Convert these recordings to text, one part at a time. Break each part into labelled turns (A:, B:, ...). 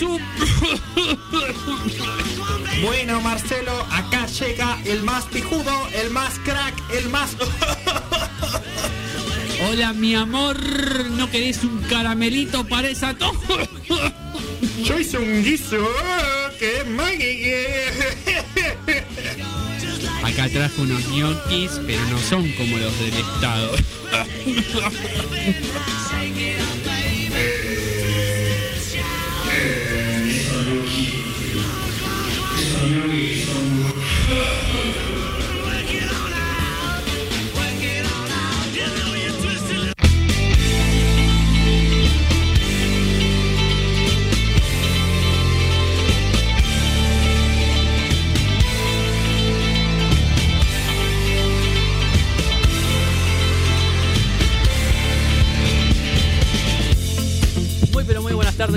A: Bueno, Marcelo, acá llega el más pijudo, el más crack, el más...
B: Hola, mi amor, ¿no querés un caramelito para esa tos?
A: Yo hice un guiso que es
B: Acá trajo unos ñoquis, pero no son como los del Estado.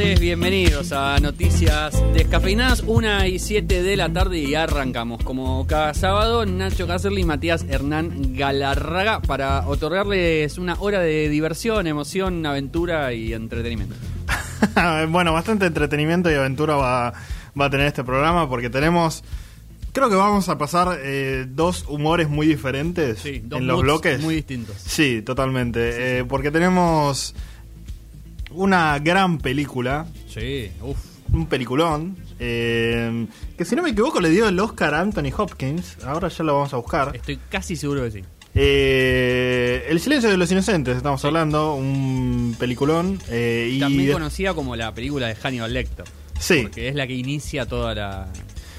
B: Tardes, bienvenidos a Noticias Descafeinadas, 1 y 7 de la tarde y arrancamos. Como cada sábado, Nacho Cáceres y Matías Hernán Galarraga para otorgarles una hora de diversión, emoción, aventura y entretenimiento.
A: bueno, bastante entretenimiento y aventura va, va a tener este programa porque tenemos... Creo que vamos a pasar eh, dos humores muy diferentes
B: Sí, dos
A: en los bloques.
B: muy distintos.
A: Sí, totalmente. Eh, porque tenemos una gran película,
B: Sí, uff.
A: un peliculón, eh, que si no me equivoco le dio el Oscar a Anthony Hopkins. Ahora ya lo vamos a buscar.
B: Estoy casi seguro que sí.
A: Eh, el silencio de los inocentes, estamos hablando, un peliculón. eh, y
B: También conocida como la película de Hannibal Lecter.
A: Sí.
B: Porque es la que inicia toda la.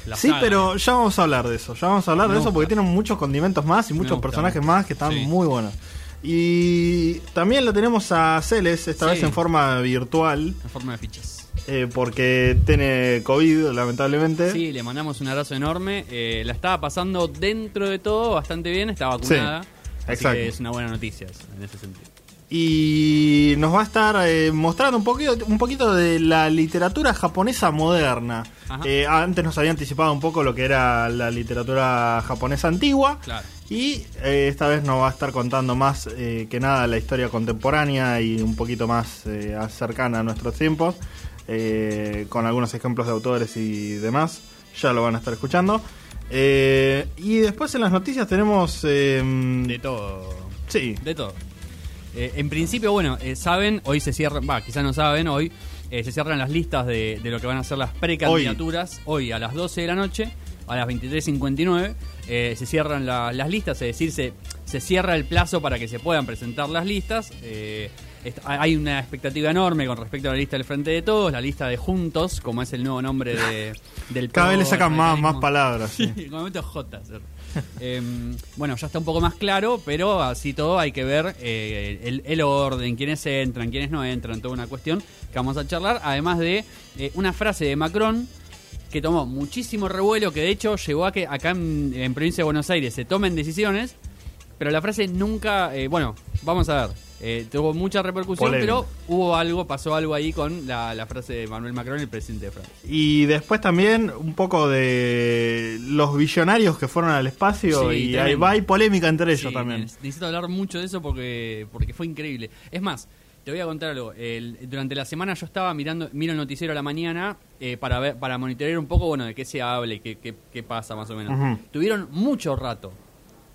B: la
A: Sí,
B: saga.
A: pero ya vamos a hablar de eso. Ya vamos a hablar
B: Me
A: de eso porque tienen muchos condimentos más y muchos personajes más que están
B: Sí.
A: muy buenos. Y también lo tenemos a Celes, esta
B: Sí.
A: vez en forma virtual,
B: En forma de fichas.
A: eh, porque tiene COVID, lamentablemente.
B: Sí, le mandamos un abrazo enorme. Eh, la estaba pasando dentro de todo bastante bien, está vacunada.
A: Sí,
B: así
A: exacto.
B: que es una buena noticia en ese sentido.
A: Y nos va a estar eh, mostrando un poquito, un poquito de la literatura japonesa moderna. Antes nos había anticipado un poco lo que era la literatura japonesa antigua.
B: Claro.
A: Y eh, esta vez nos va a estar contando más eh, que nada la historia contemporánea y un poquito más eh, cercana a nuestros tiempos, eh, con algunos ejemplos de autores y demás. Ya lo van a estar escuchando. Eh, y después en las noticias tenemos... eh,
B: De todo.
A: Sí,
B: De todo. En principio, bueno, saben, hoy se cierran, va, quizás no saben, hoy se cierran las listas de, de lo que van a ser las precandidaturas. Hoy. a las 12 de la noche, a las 23.59, eh, se cierran la- las listas, es decir, se, se cierra el plazo para que se puedan presentar las listas. Eh, hay una expectativa enorme con respecto a la lista del Frente de Todos, la lista de Juntos, como es el nuevo nombre de, del
A: cada vez le sacan más, más palabras. sí.
B: Sí, momento J. Em, bueno, ya está un poco más claro, pero así todo hay que ver eh, el, el orden, quiénes entran, quiénes no entran, toda una cuestión que vamos a charlar. Además de eh, una frase de Macron que tomó muchísimo revuelo, que de hecho llevó a que acá en, en provincia de Buenos Aires se tomen decisiones, pero la frase nunca, eh, bueno, vamos a ver, eh, tuvo mucha repercusión,
A: Polémica.
B: pero hubo algo, pasó algo ahí con la, la frase de Manuel Macron, el presidente de Francia.
A: Y después también un poco de los billonarios que fueron al espacio
B: Sí,
A: y
B: tremendo.
A: hay, va, polémica entre ellos
B: Sí,
A: también.
B: ne- Necesito hablar mucho de eso porque, porque fue increíble. Es más, te voy a contar algo. El- durante la semana yo estaba mirando, miro el noticiero a la mañana eh, para ver, para monitorear un poco, bueno, de qué se hable, qué, qué, qué pasa más o menos. Tuvieron mucho rato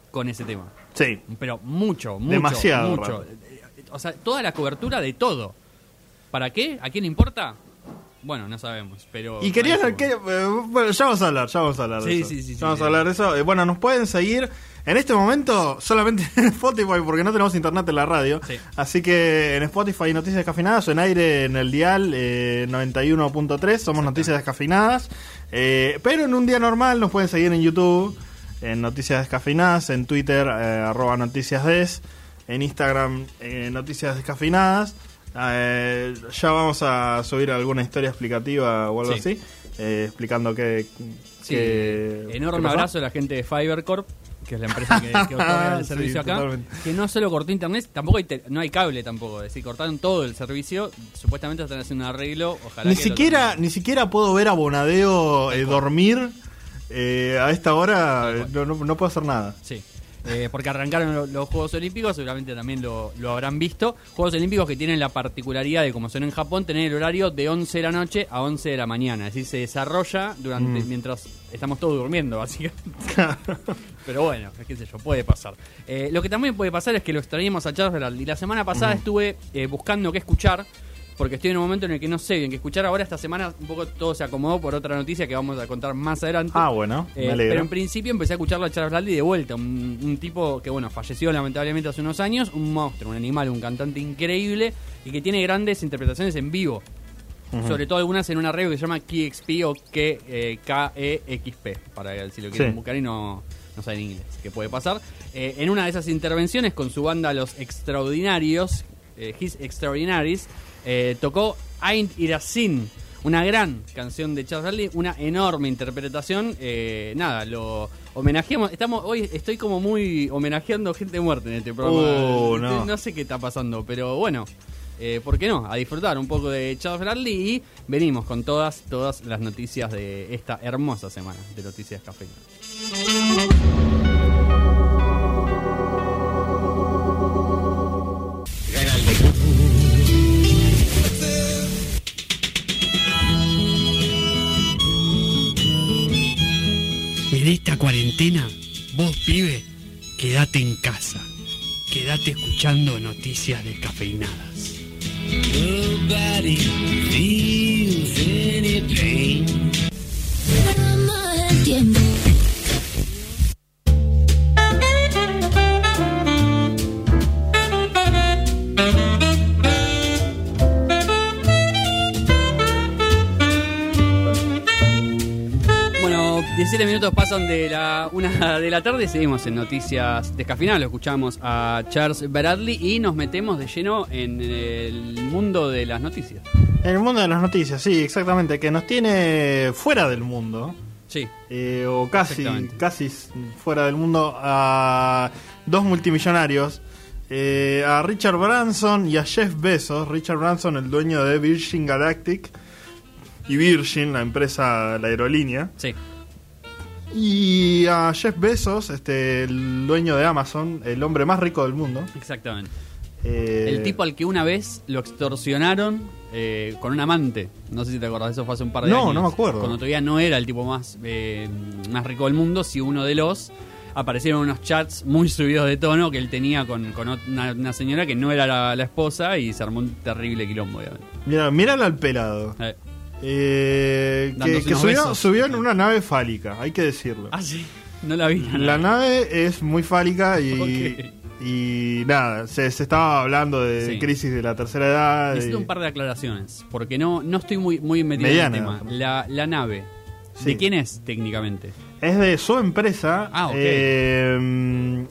B: con ese tema.
A: Sí.
B: Pero mucho, mucho,
A: Demasiado
B: mucho.
A: rato.
B: O sea, toda la cobertura de todo. ¿Para qué? ¿A quién le importa? Bueno, no sabemos, pero...
A: Y querías que, eh, bueno, ya vamos a hablar, ya vamos a hablar de
B: Sí,
A: eso.
B: sí, sí,
A: Ya
B: sí,
A: vamos a hablar de eso. Eh, bueno, nos pueden seguir en este momento solamente en Spotify porque no tenemos internet en la radio.
B: Sí.
A: Así que en Spotify Noticias Descafinadas o en aire en el dial eh, 91.3 somos Noticias Descafinadas. Eh, pero en un día normal nos pueden seguir en YouTube, en Noticias Descafinadas, en Twitter, eh, arroba Noticias Des, en Instagram, eh, Noticias Descafinadas. Eh, ya vamos a subir alguna historia explicativa o algo
B: Sí.
A: así, eh, explicando qué.
B: Sí, enorme abrazo a la gente de Fibercorp, que es la empresa que, que otorga el
A: Sí,
B: servicio acá.
A: totalmente.
B: Que no solo cortó internet, tampoco hay te- no hay cable tampoco. Es decir, cortaron todo el servicio. Supuestamente están haciendo un arreglo. Ojalá
A: Ni
B: que
A: siquiera, ni siquiera puedo ver a Bonadeo eh, dormir eh, a esta hora. No, no- no puedo hacer nada.
B: Sí. Eh, porque arrancaron los Juegos Olímpicos, seguramente también lo, habrán visto. Juegos Olímpicos que tienen la particularidad de, como son en Japón, tener el horario de 11 de la noche a 11 de la mañana. Es decir, se desarrolla durante mm. mientras estamos todos durmiendo, básicamente. Pero bueno, qué sé yo, puede pasar. Eh, lo que también puede pasar es que lo extrañemos a Charles Y la semana pasada estuve eh, buscando qué escuchar porque estoy en un momento en el que no sé bien qué escuchar. Ahora esta semana un poco todo se acomodó por otra noticia que vamos a contar más adelante.
A: Ah, bueno,
B: me eh, Pero en principio empecé a escucharlo a Charles de vuelta, un, tipo que, bueno, falleció lamentablemente hace unos años, un monstruo, un animal, un cantante increíble y que tiene grandes interpretaciones en vivo. Sobre todo algunas en una radio que se llama KXP o K-E-X-P, eh, para si lo quieren buscar y no, no saben inglés, que puede pasar. Eh, en una de esas intervenciones con su banda Los Extraordinarios, His Extraordinaries, eh, tocó Ain't Irasin, una gran canción de Charles Bradley, una enorme interpretación. Eh, nada, lo homenajeamos. Estamos, hoy estoy como muy homenajeando gente muerta en este programa.
A: Uh, no.
B: sé qué está pasando, pero bueno. Eh, ¿Por qué no? A disfrutar un poco de Charles Bradley y venimos con todas, todas las noticias de esta hermosa semana de Noticias Café.
C: En esta cuarentena, vos pibe, quédate en casa. Quédate escuchando noticias descafeinadas.
B: Minutos pasan de la una de la tarde. Seguimos en Noticias Descafinadas. Lo escuchamos a Charles Bradley y nos metemos de lleno en el mundo de las noticias.
A: En el mundo de las noticias, sí, exactamente. Que nos tiene fuera del mundo.
B: Sí.
A: Eh, o casi, casi fuera del mundo a dos multimillonarios. Eh, a Richard Branson y a Jeff Bezos. Richard Branson, el dueño de Virgin Galactic. Y Virgin, la empresa, la aerolínea.
B: Sí.
A: Y a Jeff Bezos, este, el dueño de Amazon, el hombre más rico del mundo.
B: Exactamente. Eh, el tipo al que una vez lo extorsionaron eh, con un amante. No sé si te acordás, eso fue hace un par de años.
A: No, no me acuerdo.
B: Cuando todavía no era el tipo más, eh, más rico del mundo, si uno de los aparecieron unos chats muy subidos de tono que él tenía con, una, señora que no era la, esposa y se armó un terrible quilombo.
A: Mira, míralo al pelado. Eh, que, subió, en una nave fálica, hay que decirlo.
B: Ah, sí, no la vi.
A: La, nave. es muy fálica y, y nada, se, estaba hablando de crisis de la tercera edad.
B: Necesito un par de aclaraciones, porque no, no estoy muy, muy metido en el tema. La, la nave, ¿de quién es técnicamente?
A: Es de su empresa,
B: ah,
A: eh,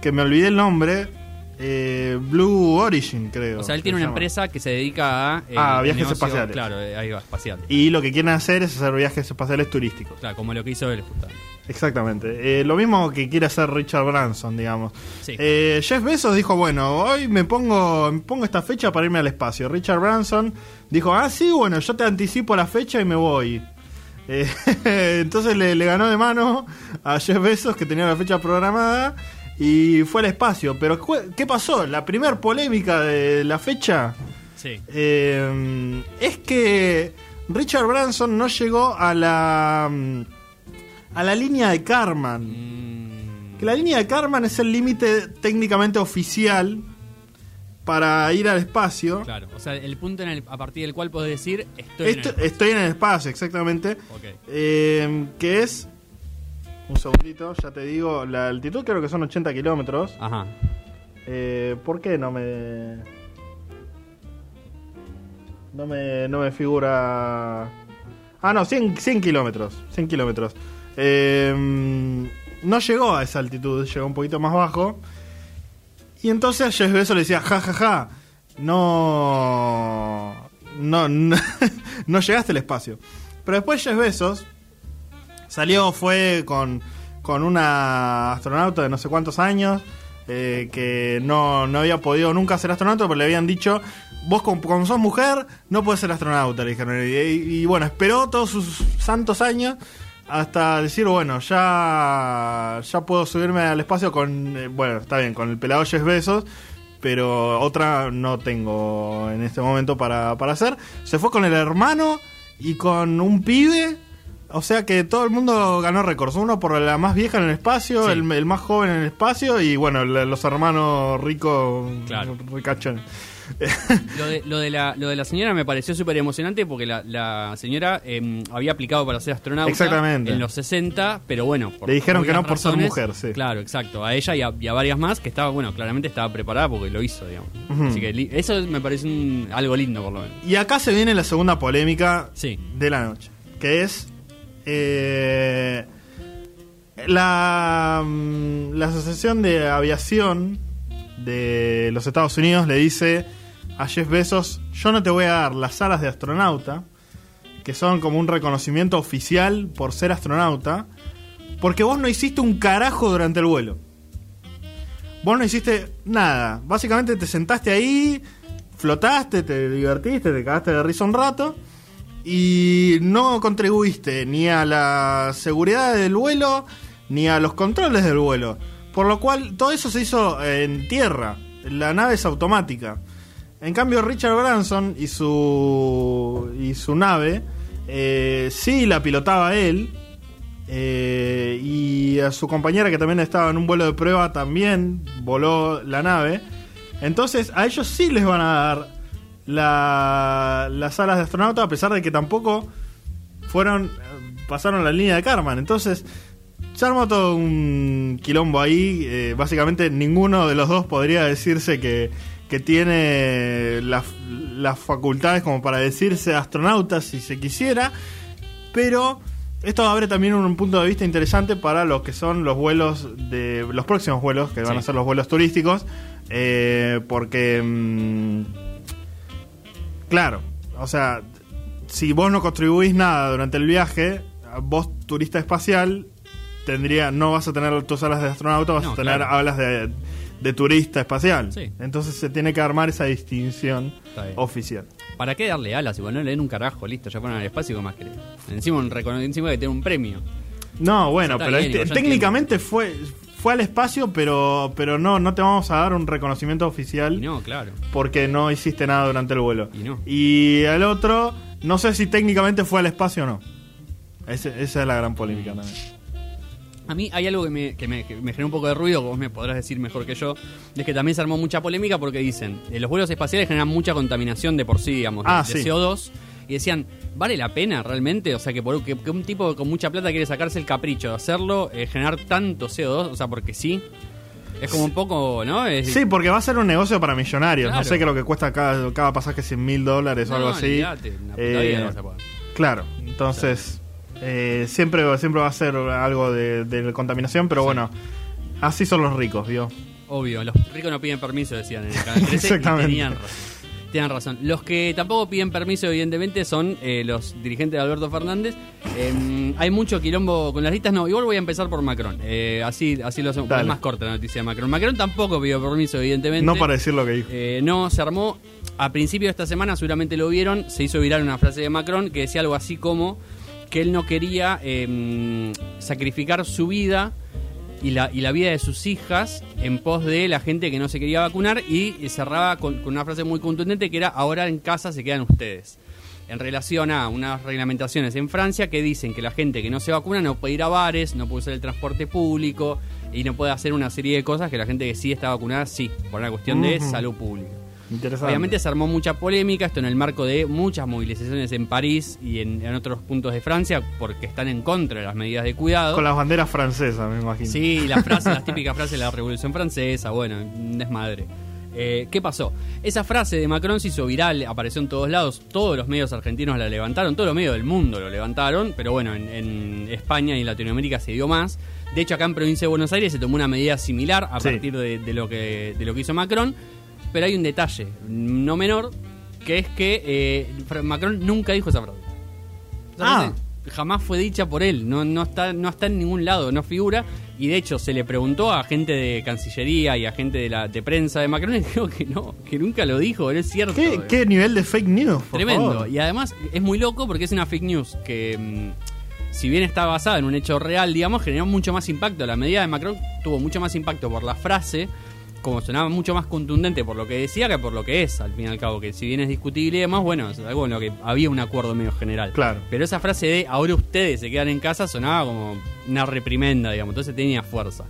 A: que me olvidé el nombre, eh, Blue Origin, creo.
B: O sea, él tiene una empresa que se dedica a.
A: Eh, ah, viajes espaciales.
B: Claro, eh, ahí va, espacial.
A: Y lo que quieren hacer es hacer viajes espaciales turísticos.
B: Claro, como lo que hizo él, justamente.
A: Exactamente. lo mismo que quiere hacer Richard Branson, digamos. Jeff Bezos dijo, bueno, hoy me pongo, me pongo esta fecha para irme al espacio. Richard Branson dijo, ah, sí, bueno, yo te anticipo la fecha y me voy. entonces le, le, ganó de mano a Jeff Bezos, que tenía la fecha programada, y fue al espacio. Pero ¿qué pasó? La primer polémica de la fecha
B: sí.
A: Eh, es que Richard Branson no llegó a la a la línea de Karman. Mm. Que la línea de Karman es el límite técnicamente oficial para ir al espacio.
B: Claro, o sea, el punto en el, a partir del cual podés decir estoy, en el espacio.
A: Estoy en el espacio, exactamente. Eh, que es un segundito, ya te digo. La altitud creo que son 80 kilómetros.
B: Ajá.
A: Eh, ¿Por qué no me. No me, no me figura. Ah, no, 100, 100 kilómetros. 100 kilómetros. Eh, no llegó a esa altitud, llegó un poquito más bajo. Y entonces a Jeff Bezos le decía, ja, ja, ja, no, no, no, no llegaste al espacio. Pero después Jeff Bezos Salió, fue con, con una astronauta de no sé cuántos años, eh, que no, no, había podido nunca ser astronauta, pero le habían dicho, vos como, sos mujer, no puedes ser astronauta, le dijeron. Y, bueno, esperó todos sus santos años hasta decir, bueno, ya, ya puedo subirme al espacio con, eh, bueno, está bien, con el pelado Jeff Besos, pero otra no tengo en este momento para, para hacer. Se fue con el hermano y con un pibe. O sea que todo el mundo ganó récords. Uno por la más vieja en el espacio,
B: Sí.
A: el, el más joven en el espacio y bueno, los hermanos ricos,
B: Claro.
A: ricachones.
B: Lo de, lo, de la, lo de la señora me pareció súper emocionante porque la, la señora eh, había aplicado para ser astronauta
A: Exactamente.
B: en los 60, pero bueno. por
A: Le dijeron que no por ser mujer, sí.
B: Claro, exacto. A ella y a, y a varias más que estaba, bueno, claramente estaba preparada porque lo hizo, digamos. Así que eso me parece un- algo lindo, por lo menos.
A: Y acá se viene la segunda polémica
B: Sí.
A: de la noche, que es eh, la, mm, la Asociación de Aviación de los Estados Unidos le dice a Jeff Bezos, yo no te voy a dar las alas de astronauta, que son como un reconocimiento oficial por ser astronauta, porque vos no hiciste un carajo durante el vuelo. Vos no hiciste nada. Básicamente te sentaste ahí, flotaste, te divertiste, te cagaste de risa un rato y no contribuiste ni a la seguridad del vuelo ni a los controles del vuelo. Por lo cual todo eso se hizo en tierra. La nave es automática. En cambio Richard Branson y su y su nave eh, sí la pilotaba él eh, y a su compañera que también estaba en un vuelo de prueba también voló la nave. Entonces a ellos sí les van a dar la- las alas de astronauta a pesar de que tampoco fueron pasaron la línea de Karman. Entonces se armó todo un quilombo ahí. eh, básicamente ninguno de los dos podría decirse que, que tiene las, las facultades como para decirse astronauta si se quisiera. Pero esto abre también un punto de vista interesante para los que son los vuelos de los próximos vuelos, que van
B: Sí.
A: a ser los vuelos turísticos. eh, porque, mm, claro, o sea, si vos no contribuís nada durante el viaje, vos turista espacial tendría no vas a tener tus alas de astronauta, vas
B: No,
A: a tener
B: claro.
A: alas de, de turista espacial.
B: Sí.
A: Entonces se tiene que armar esa distinción oficial.
B: ¿Para qué darle alas? Igual no le den un carajo, listo, ya fueron al espacio, ¿qué más querés? Encima, un encima que tiene un premio.
A: No, bueno, pero
B: bien,
A: este- técnicamente fue fue al espacio, pero pero no no te vamos a dar un reconocimiento oficial
B: Y no, claro.
A: porque no hiciste nada durante el vuelo.
B: Y no.
A: Y al otro, no sé si técnicamente fue al espacio o no. Ese- esa es la gran polémica también.
B: A mí hay algo que me, que me, que me genera un poco de ruido, que vos me podrás decir mejor que yo, es que también se armó mucha polémica porque dicen, eh, los vuelos espaciales generan mucha contaminación de por sí, digamos, de,
A: Ah,
B: de
A: sí.
B: CO2, y decían, ¿vale la pena realmente? O sea, que, por, que, que un tipo con mucha plata quiere sacarse el capricho de hacerlo, eh, generar tanto CO2, o sea, porque sí. Es como un poco, ¿no? Es-
A: Sí, porque va a ser un negocio para millonarios. No sé qué lo que cuesta cada, cada pasaje 100 mil dólares o
B: No,
A: algo así. Eh,
B: no vas a poder.
A: Claro, entonces eh, siempre, siempre va a ser algo de, de contaminación, pero bueno, así son los ricos, ¿vio?
B: Obvio, los ricos no piden permiso, decían en el canal 13, y
A: Exactamente.
B: tenían razón. Tenían razón. Los que tampoco piden permiso, evidentemente, son eh, los dirigentes de Alberto Fernández. Eh, hay mucho quilombo con las listas. No, igual voy a empezar por Macron. Eh, así, así lo hacemos. Es más corta la noticia de Macron. Macron tampoco pidió permiso, evidentemente.
A: No para decir lo que dijo.
B: Eh, no, se armó. A principio de esta semana, seguramente lo vieron, se hizo viral una frase de Macron que decía algo así como que él no quería eh, sacrificar su vida y la, y la vida de sus hijas en pos de la gente que no se quería vacunar y cerraba con, con una frase muy contundente que era ahora en casa se quedan ustedes. En relación a unas reglamentaciones en Francia que dicen que la gente que no se vacuna no puede ir a bares, no puede usar el transporte público y no puede hacer una serie de cosas que la gente que sí está vacunada sí, por una cuestión de salud pública. Obviamente se armó mucha polémica, esto en el marco de muchas movilizaciones en París y en, en otros puntos de Francia, porque están en contra de las medidas de cuidado.
A: Con las banderas francesas, me imagino.
B: Sí, las frases, las típicas frases de la Revolución Francesa, bueno, desmadre. Eh, ¿Qué pasó? Esa frase de Macron se hizo viral, apareció en todos lados, todos los medios argentinos la levantaron, todos los medios del mundo lo levantaron, pero bueno, en, en España y en Latinoamérica se dio más. De hecho, acá en Provincia de Buenos Aires se tomó una medida similar a
A: Sí.
B: partir de, de lo que, de lo que hizo Macron, pero hay un detalle no menor, que es que eh, Macron nunca dijo esa frase.
A: Ah.
B: jamás fue dicha por él, no, no, está, no está en ningún lado, no figura. Y de hecho se le preguntó a gente de Cancillería y a gente de la de prensa de Macron y dijo que no, que nunca lo dijo, no es cierto.
A: ¿Qué, qué nivel de fake news? por
B: Tremendo.
A: favor?
B: Y además es muy loco porque es una fake news que mm, si bien está basada en un hecho real, digamos, generó mucho más impacto. La medida de Macron tuvo mucho más impacto por la frase, como sonaba mucho más contundente por lo que decía que por lo que es, al fin y al cabo, que si bien es discutible y demás, bueno, es algo en lo que había un acuerdo medio general.
A: Claro.
B: Pero esa frase de ahora ustedes se quedan en casa sonaba como una reprimenda, digamos, entonces tenía fuerza.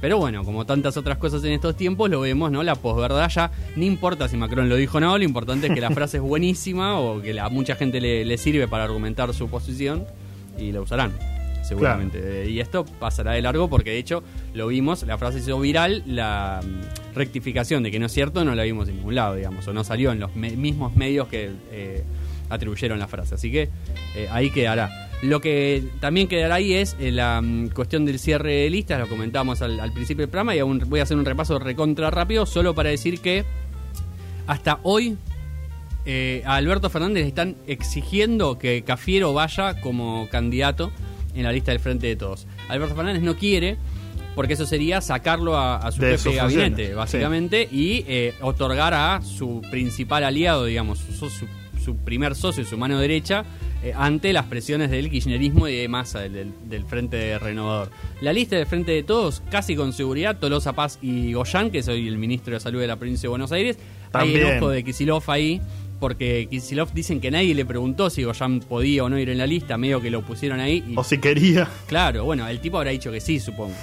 B: Pero bueno, como tantas otras cosas en estos tiempos, lo vemos, ¿no? La posverdad ya, no importa si Macron lo dijo o no, lo importante es que la frase es buenísima o que a mucha gente le, le sirve para argumentar su posición y la usarán, seguramente. Y esto pasará de largo porque de hecho lo vimos, la frase hizo viral, la mm, rectificación de que no es cierto no la vimos en ningún lado, digamos, o no salió en los me- mismos medios que eh, atribuyeron la frase. Así que eh, ahí quedará. Lo que también quedará ahí es eh, la mm, cuestión del cierre de listas, lo comentamos al, al principio del programa y aún voy a hacer un repaso recontra rápido, solo para decir que hasta hoy eh, a Alberto Fernández le están exigiendo que Cafiero vaya como candidato en la lista del Frente de Todos. Alberto Fernández no quiere, porque eso sería sacarlo a, a su
A: De
B: jefe de gabinete,
A: funciones,
B: básicamente, y eh, otorgar a su principal aliado, digamos, su, su- su primer socio, su mano derecha, eh, ante las presiones del kirchnerismo y de masa del, del- del Frente Renovador. La lista del Frente de Todos, casi con seguridad, Tolosa Paz y Goyán, que soy el ministro de Salud de la provincia de Buenos Aires. Hay
A: También.
B: enojo de Kisilov ahí, porque Kisilov dicen que nadie le preguntó si Goyán podía o no ir en la lista, medio que lo pusieron ahí. Y,
A: O si quería.
B: Claro, bueno, el tipo habrá dicho que sí, supongo.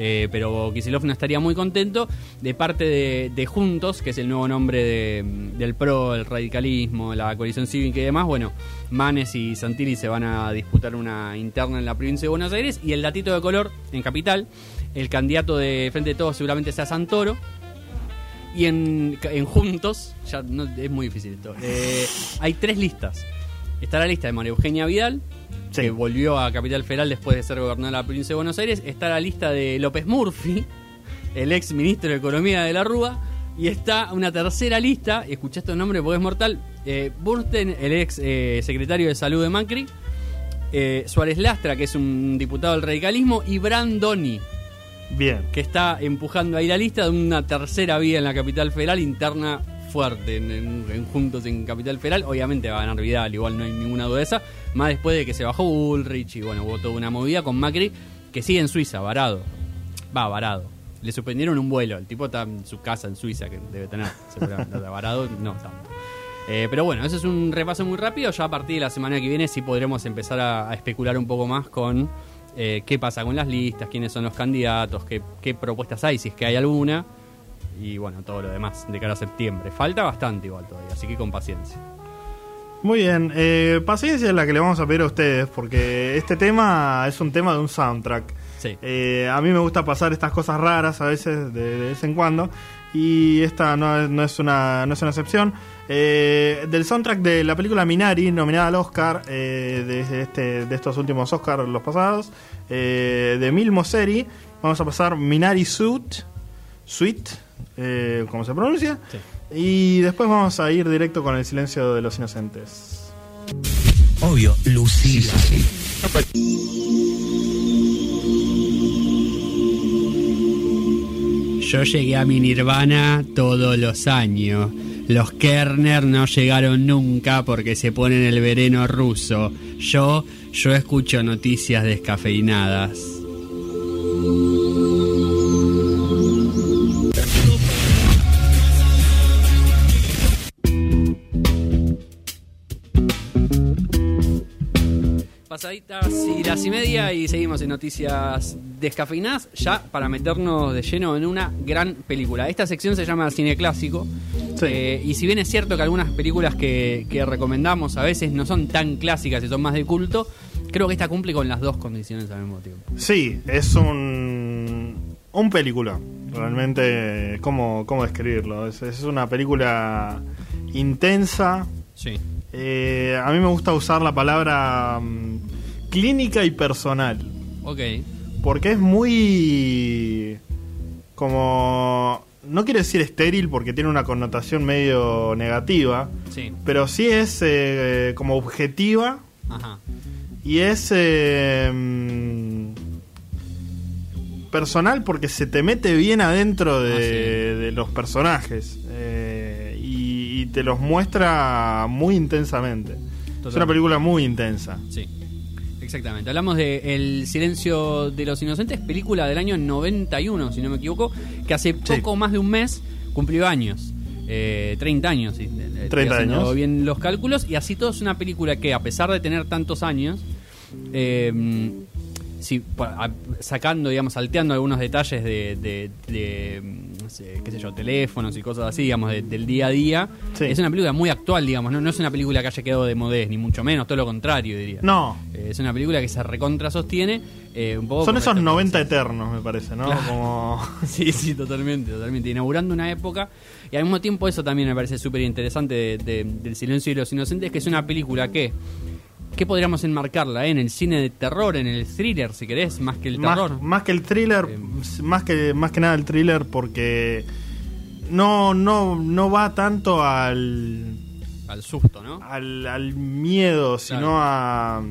B: Eh, pero Kisilov no estaría muy contento. De parte de, de Juntos, que es el nuevo nombre de- del PRO, el radicalismo, la coalición cívica y demás, bueno, Manes y Santilli se van a disputar una interna en la provincia de Buenos Aires. Y el datito de color, en Capital, el candidato de Frente de Todos seguramente sea Santoro. Y en, en Juntos, ya no, es muy difícil esto, eh, hay tres listas. Está la lista de María Eugenia Vidal,
A: Sí.
B: que volvió a Capital Federal después de ser gobernador de la provincia de Buenos Aires. Está la lista de López Murphy, el ex ministro de Economía de la Rúa. Y está una tercera lista, escuché estos nombres porque es mortal, eh, Bursten, el ex eh, secretario de Salud de Macri, eh, Suárez Lastra, que es un diputado del radicalismo, y Brandoni,
A: Bien.
B: que está empujando ahí la lista de una tercera vía en la capital federal interna fuerte en, en- Juntos en Capital Federal. Obviamente va a ganar Vidal, igual no hay ninguna duda de esa. Más después de que se bajó Bullrich y bueno, hubo toda una movida con Macri que sigue en Suiza, varado. Va, varado. Le suspendieron un vuelo. El tipo está en su casa en Suiza, que debe tener, seguramente. varado, no tanto. Eh, pero bueno, eso es un repaso muy rápido. Ya a partir de la semana que viene sí podremos empezar a especular un poco más con eh, qué pasa con las listas, quiénes son los candidatos, qué, qué propuestas hay, si es que hay alguna. Y bueno, todo lo demás de cara a septiembre. Falta bastante igual todavía, así que con paciencia.
A: Muy bien. Eh, paciencia es la que le vamos a pedir a ustedes, porque este tema es un tema de un soundtrack.
B: Sí.
A: Eh, a mí me gusta pasar estas cosas raras a veces, de, de vez en cuando, y esta no, es- no es, una, no es una excepción. Eh, del soundtrack de la película Minari, nominada al Oscar, de, este, de estos últimos Oscars, los pasados, eh, de Mil Moseri, vamos a pasar Minari Suit, Suite, eh, como se pronuncia,
B: Sí.
A: y después vamos a ir directo con El Silencio de los Inocentes.
D: Obvio, Lucía.
C: Yo llegué a mi nirvana todos los años. Los Kerner no llegaron nunca porque se ponen el vereno ruso. Yo, yo escucho noticias descafeinadas.
B: Pasaditas y las y media y seguimos en noticias descafeinadas ya para meternos de lleno en una gran película. Esta sección se llama Cine Clásico
A: Sí.
B: Eh, y si bien es cierto que algunas películas que, que recomendamos a veces no son tan clásicas y son más de culto, creo que esta cumple con las dos condiciones al mismo tiempo.
A: Sí, es un, un película. Realmente, ¿cómo, cómo describirlo? Es, es una película intensa.
B: Sí.
A: Eh, a mí me gusta usar la palabra mm, clínica y personal.
B: Ok.
A: Porque es muy... como... No quiero decir estéril porque tiene una connotación medio negativa.
B: Sí.
A: Pero sí es eh, como objetiva
B: Ajá.
A: y es eh, mm, personal porque se te mete bien adentro de,
B: Ah, sí.
A: de los personajes eh, y, y te los muestra muy intensamente. Es una película muy intensa.
B: Sí. Exactamente. Hablamos de El silencio de los inocentes, película del año 91, si no me equivoco, que hace poco más de un mes cumplió años. Eh, 30 años, si eh,
A: 30
B: estoy haciendo
A: años.
B: bien los cálculos. Y así todo es una película que, a pesar de tener tantos años, eh, pa- a- sacando, digamos, salteando algunos detalles de, de- de, sé, qué sé yo, teléfonos y cosas así, digamos, de- del día a día,
A: Sí.
B: es una película muy actual, digamos, no, no es una película que haya quedado de modés, ni mucho menos, todo lo contrario, diría.
A: No,
B: Eh, es una película que se recontra sostiene. eh, un poco
A: son esos
B: esto que
A: 90
B: decís.
A: eternos, me parece, ¿no?
B: Claro.
A: Como...
B: Sí, sí, totalmente, totalmente. Inaugurando una época. Y al mismo tiempo eso también me parece súper interesante de, de- del Silencio y los Inocentes, que es una película que... ¿Qué podríamos enmarcarla? eh? En el cine de terror, en el thriller, si querés, más que el terror.
A: Más, más que el thriller,
B: Eh,
A: más que más que nada el thriller porque no no no va tanto al
B: Al susto, ¿no?
A: al, al miedo, sino a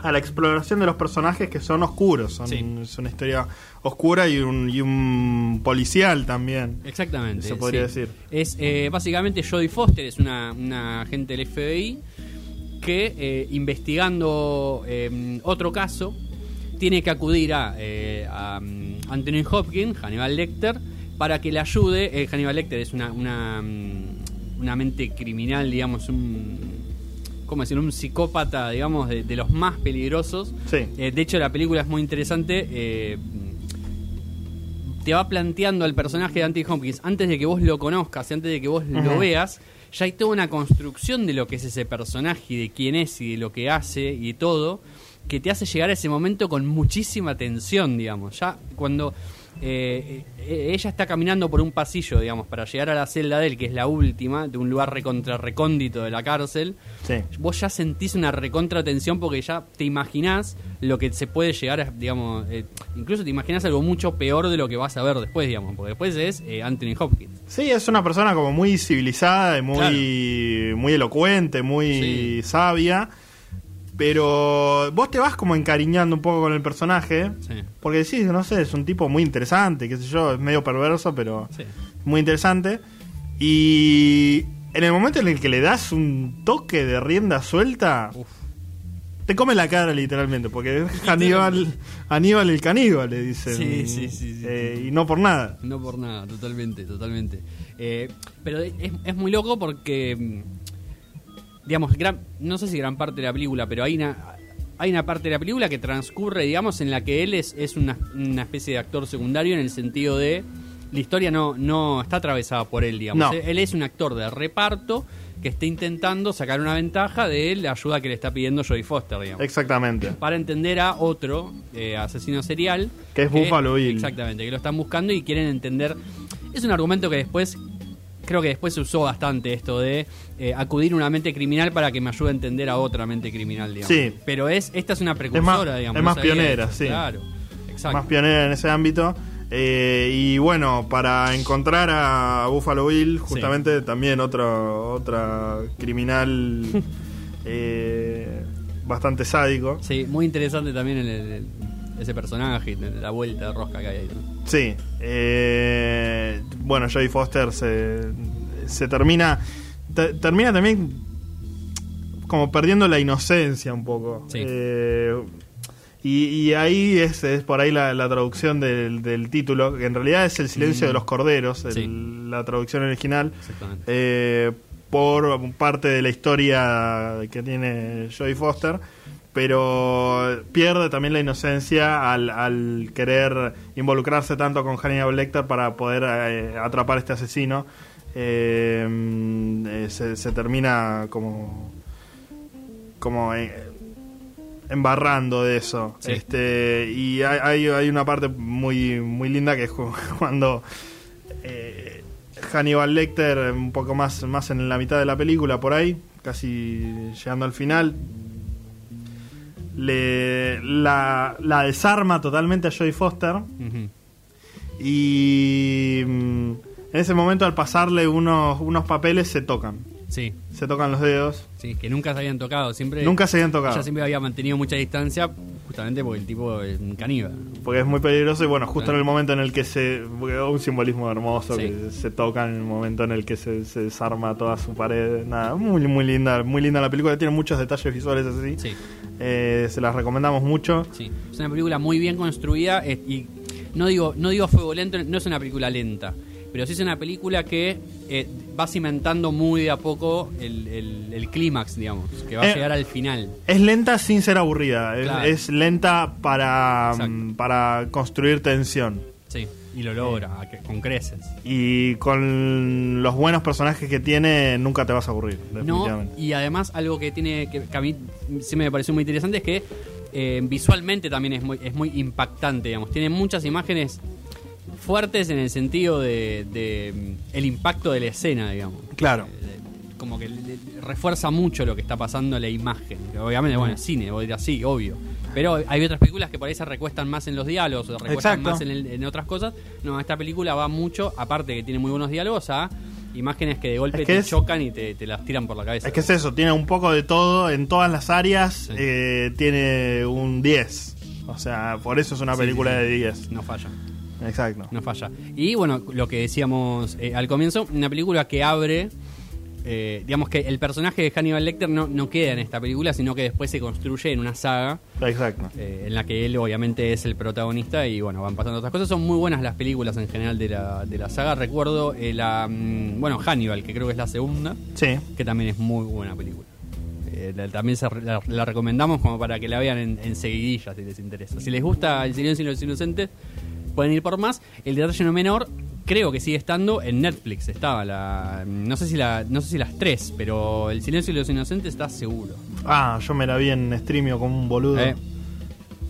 A: a la exploración de los personajes que son oscuros, son,
B: Sí.
A: es una historia oscura y un y un policial también.
B: Exactamente.
A: Se podría
B: sí.
A: decir.
B: Es eh, básicamente Jodie Foster, es una, una agente del FBI que eh, investigando eh, otro caso tiene que acudir a, eh, a mm, Anthony Hopkins, Hannibal Lecter, para que le ayude. Eh, Hannibal Lecter es una, una, mm, una mente criminal, digamos, un. ¿Cómo decirlo? Un psicópata, digamos, de, de los más peligrosos.
A: Sí.
B: De hecho, la película es muy interesante. te va planteando al personaje de Anthony Hopkins antes de que vos lo conozcas, y antes de que vos lo veas, ya hay toda una construcción de lo que es ese personaje y de quién es y de lo que hace y todo, que te hace llegar a ese momento con muchísima tensión, digamos. Ya cuando eh, ella está caminando por un pasillo, digamos, para llegar a la celda de él, que es la última, de un lugar recontra recóndito de la cárcel,
A: Sí.
B: vos ya sentís una recontra tensión porque ya te imaginás lo que se puede llegar a, digamos, eh, incluso te imaginás algo mucho peor de lo que vas a ver después, digamos, porque después es eh, Anthony Hopkins.
A: Sí, es una persona como muy civilizada muy, muy elocuente, muy
B: Sí.
A: sabia. Pero vos te vas como encariñando un poco con el personaje.
B: Sí.
A: Porque decís, no sé, es un tipo muy interesante, qué sé yo, es medio perverso, pero
B: Sí.
A: muy interesante. Y en el momento en el que le das un toque de rienda suelta,
B: Uf.
A: te come la cara literalmente, porque es Aníbal, Aníbal el caníbal, le dicen.
B: Sí, sí, sí, sí,
A: Eh, Y no por nada.
B: No por nada, totalmente, totalmente. Eh, pero es, es muy loco porque, mm, digamos, gran, no sé si gran parte de la película, pero hay una, hay una parte de la película que transcurre, digamos, en la que él es, es una, una especie de actor secundario en el sentido de la historia no, no está atravesada por él, digamos.
A: No.
B: Él es un actor de reparto que está intentando sacar una ventaja de la ayuda que le está pidiendo Jodie Foster, digamos
A: Exactamente.
B: para entender a otro eh, asesino serial.
A: Que es Buffalo Bill.
B: Exactamente, que lo están buscando y quieren entender. Es un argumento que después, creo que después se usó bastante esto de eh, acudir a una mente criminal para que me ayude a entender a otra mente criminal, digamos.
A: Sí.
B: Pero es, esta es una precursora,
A: más-
B: digamos.
A: es más pionera, sí.
B: Claro, exacto.
A: más pionera en ese ámbito. Eh, y bueno, para encontrar a Buffalo Bill, justamente también otro, otra criminal eh, bastante sádico.
B: Sí, muy interesante también el- el- ese personaje, la vuelta de rosca que hay ahí. ¿no?
A: Sí. eh, bueno, Jodie Foster se, se termina. te- termina también como perdiendo la inocencia un poco.
B: Sí.
A: Eh, y, y ahí es, es por ahí la, la traducción del, del título, que en realidad es El silencio
B: Mm.
A: de los corderos, el-
B: Sí.
A: la traducción original.
B: Exactamente.
A: eh, por parte de la historia que tiene Jodie Foster, pero pierde también la inocencia al, al querer involucrarse tanto con Hannibal Lecter para poder eh, atrapar a este asesino. Eh, mm, eh, se, se termina como como eh, embarrando de eso
B: Sí.
A: este y hay, una parte muy muy linda que es cu- cuando eh, Hannibal Lecter un poco más más en la mitad de la película por ahí casi llegando al final le la, la desarma totalmente a Jodie Foster y mm, en ese momento al pasarle unos, unos papeles se tocan
B: Sí,
A: se tocan los dedos.
B: sí, que nunca se habían tocado. Siempre,
A: Nunca se habían tocado.
B: Ella siempre había mantenido mucha distancia, justamente porque el tipo es un caníbal.
A: Porque es muy peligroso y bueno, justo
B: Claro.
A: en el momento en el que se... porque Un simbolismo hermoso
B: Sí.
A: que se toca en el momento en el que se, se desarma toda su pared. Nada, muy, muy linda, muy linda la película. Tiene muchos detalles visuales así.
B: Sí,
A: Eh, se las recomendamos mucho.
B: sí. Es una película muy bien construida eh, y no digo, no digo fuego lento, no es una película lenta, pero sí es una película que eh, va cimentando muy de a poco el, el- el clímax, digamos, que va a llegar al final.
A: Es lenta sin ser aburrida. Es-
B: Claro.
A: Es, lenta para,
B: Exacto.
A: mm, para construir tensión.
B: Y lo logra, que- con creces.
A: Y con los buenos personajes que tiene, nunca te vas a aburrir,
B: No,
A: definitivamente.
B: y además algo que tiene que, que a mí sí me pareció muy interesante es que eh, visualmente también es muy, es muy impactante, digamos. Tiene muchas imágenes fuertes en el sentido de, de, mm, el impacto de la escena, digamos.
A: Claro.
B: Eh, de- como que le- le refuerza mucho lo que está pasando en la imagen. Que Obviamente, bueno, es cine, voy a decir así, obvio. Pero hay otras películas que por ahí se recuestan más en los diálogos, o se recuestan
A: Exacto.
B: más en, el- en otras cosas. No, esta película va mucho, aparte que tiene muy buenos diálogos, a imágenes que de golpe
A: Es que
B: te
A: es-
B: chocan y te, te las tiran por la cabeza.
A: Es que es eso, tiene un poco de todo en todas las áreas,
B: Sí.
A: eh, tiene un 10. O sea, por eso es una
B: Sí,
A: película
B: sí.
A: de 10.
B: No falla,
A: Exacto.
B: no falla. Y bueno, lo que decíamos eh, al comienzo, una película que abre, eh, digamos que el personaje de Hannibal Lecter no, no queda en esta película, sino que después se construye en una saga
A: Exacto.
B: eh, en la que él obviamente es el protagonista y bueno, van pasando otras cosas. Son muy buenas las películas en general de la, de la saga. Recuerdo eh, la, mm, bueno, Hannibal, que creo que es la segunda,
A: Sí.
B: que también es muy buena película. Eh, la- también se la, la recomendamos como para que la vean en, en seguidilla si les interesa. Si les gusta El silencio de los inocentes, pueden ir por más. El detalle no menor, creo que sigue estando en Netflix. Estaba la. No sé si la. No sé si las tres, pero El silencio de los inocentes está seguro.
A: Ah, yo me la vi en streamio como un boludo.
B: Eh,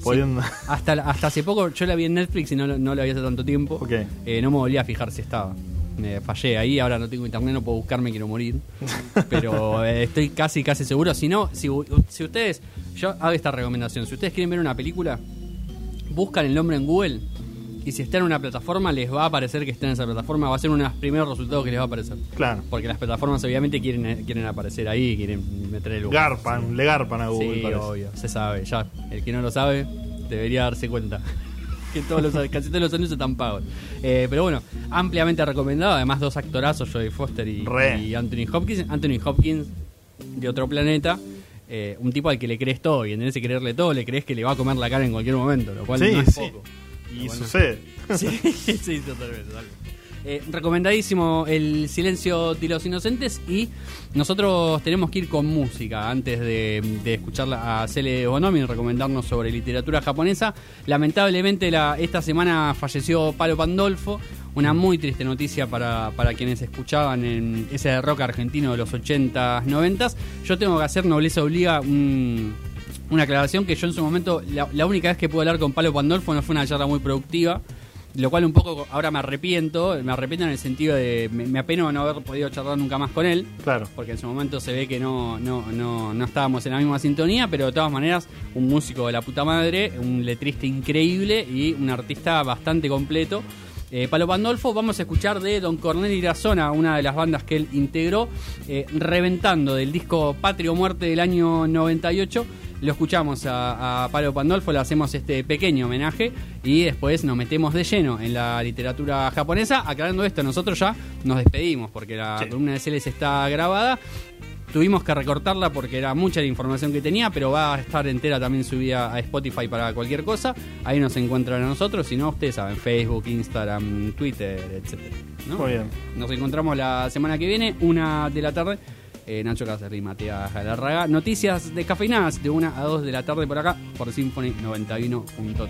A: Poniendo-
B: Hasta, hasta hace poco yo la vi en Netflix y no, no la vi hace tanto tiempo.
A: Ok.
B: Eh, no me volví a fijar si estaba. Me fallé ahí, ahora no tengo internet, no puedo buscarme, quiero morir. Pero eh, estoy casi, casi seguro. Si no, si, si ustedes, yo hago esta recomendación, si ustedes quieren ver una película, buscan el nombre en Google y si está en una plataforma les va a aparecer que está en esa plataforma, va a ser uno de los primeros resultados que les va a aparecer.
A: Claro.
B: Porque las plataformas obviamente quieren, eh, quieren aparecer ahí, quieren meter el lugar.
A: Garpan, le garpan a Google,
B: Sí, obvio, se sabe, ya. El que no lo sabe debería darse cuenta. que todos los, casi todos los años están pagos. Eh, pero bueno, ampliamente recomendado. Además, dos actorazos, Jodie Foster y, Anthony Hopkins. Anthony Hopkins, de otro planeta. eh, un tipo al que le crees todo y en ese creerle todo le crees que le va a comer la cara en cualquier momento, lo cual
A: Sí,
B: no es
A: sí.
B: poco.
A: Y
B: Bueno.
A: sucede.
B: Sí, sí, totalmente. totalmente. Eh, recomendadísimo El silencio de los inocentes y nosotros tenemos que ir con música antes de, de escuchar a Cele Bonomi y recomendarnos sobre literatura japonesa. Lamentablemente la, esta semana falleció Palo Pandolfo, una muy triste noticia para, para quienes escuchaban en ese rock argentino de los 80s, 90s. Yo tengo que hacer nobleza obliga un, una aclaración que yo en su momento, la, la única vez que pude hablar con Palo Pandolfo no fue una charla muy productiva, lo cual un poco ahora me arrepiento, me arrepiento en el sentido de, me, me apeno no haber podido charlar nunca más con él,
A: Claro.
B: porque en su momento se ve que no, no, no, no estábamos en la misma sintonía, pero de todas maneras, un músico de la puta madre, un letrista increíble y un artista bastante completo. Eh, Palo Pandolfo, vamos a escuchar de Don Cornel Irazona, una de las bandas que él integró, eh, reventando del disco Patrio Muerte del año 98. Lo escuchamos a, a Palo Pandolfo, le hacemos este pequeño homenaje y después nos metemos de lleno en la literatura japonesa. Aclarando esto, nosotros ya nos despedimos porque la
A: Sí.
B: columna de Celes está grabada. Tuvimos que recortarla porque era mucha la información que tenía, pero va a estar entera también subida a Spotify para cualquier cosa. Ahí nos encuentran a nosotros, si no, ustedes saben, Facebook, Instagram, Twitter, etcétera. ¿no?
A: Muy bien.
B: Nos encontramos la semana que viene, una de la tarde. Eh, Nacho Cáceres y Matías Galarraga. Noticias descafeinadas de una a 2 de la tarde por acá, por Symphony 91.3.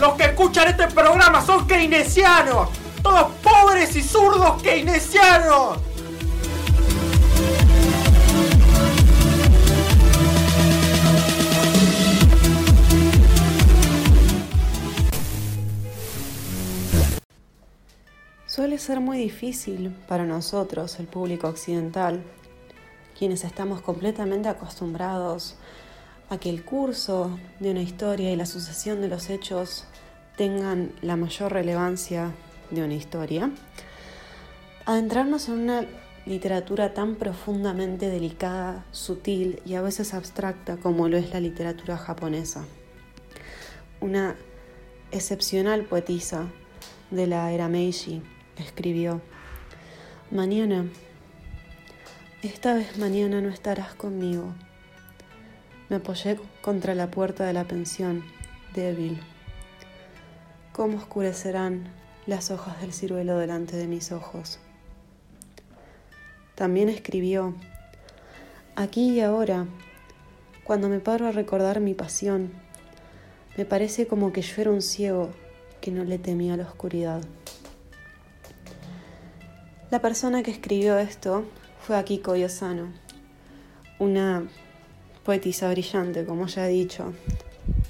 E: Los que escuchan este programa son keynesianos. Todos pobres y zurdos keynesianos.
F: Ser muy difícil para nosotros, el público occidental, quienes estamos completamente acostumbrados a que el curso de una historia y la sucesión de los hechos tengan la mayor relevancia de una historia, adentrarnos en una literatura tan profundamente delicada, sutil y a veces abstracta como lo es la literatura japonesa. Una excepcional poetisa de la era Meiji escribió, Mañana, esta vez mañana no estarás conmigo. Me apoyé contra la puerta de la pensión, débil. ¿Cómo oscurecerán las hojas del ciruelo delante de mis ojos? También escribió, aquí y ahora, cuando me paro a recordar mi pasión, me parece como que yo era un ciego que no le temía la oscuridad. La persona que escribió esto fue Akiko Yosano, una poetisa brillante, como ya he dicho,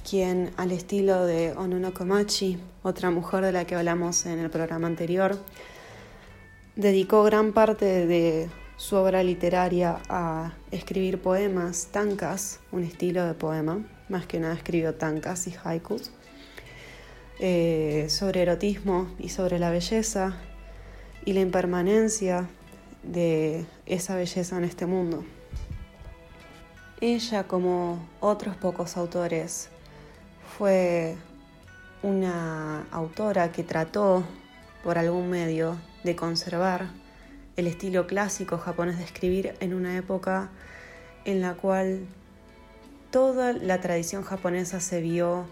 F: quien al estilo de Onono Komachi, otra mujer de la que hablamos en el programa anterior, dedicó gran parte de su obra literaria a escribir poemas, tankas, un estilo de poema, más que nada escribió tankas y haikus, eh, sobre erotismo y sobre la belleza y la impermanencia de esa belleza en este mundo. Ella, como otros pocos autores, fue una autora que trató por algún medio de conservar el estilo clásico japonés de escribir en una época en la cual toda la tradición japonesa se vio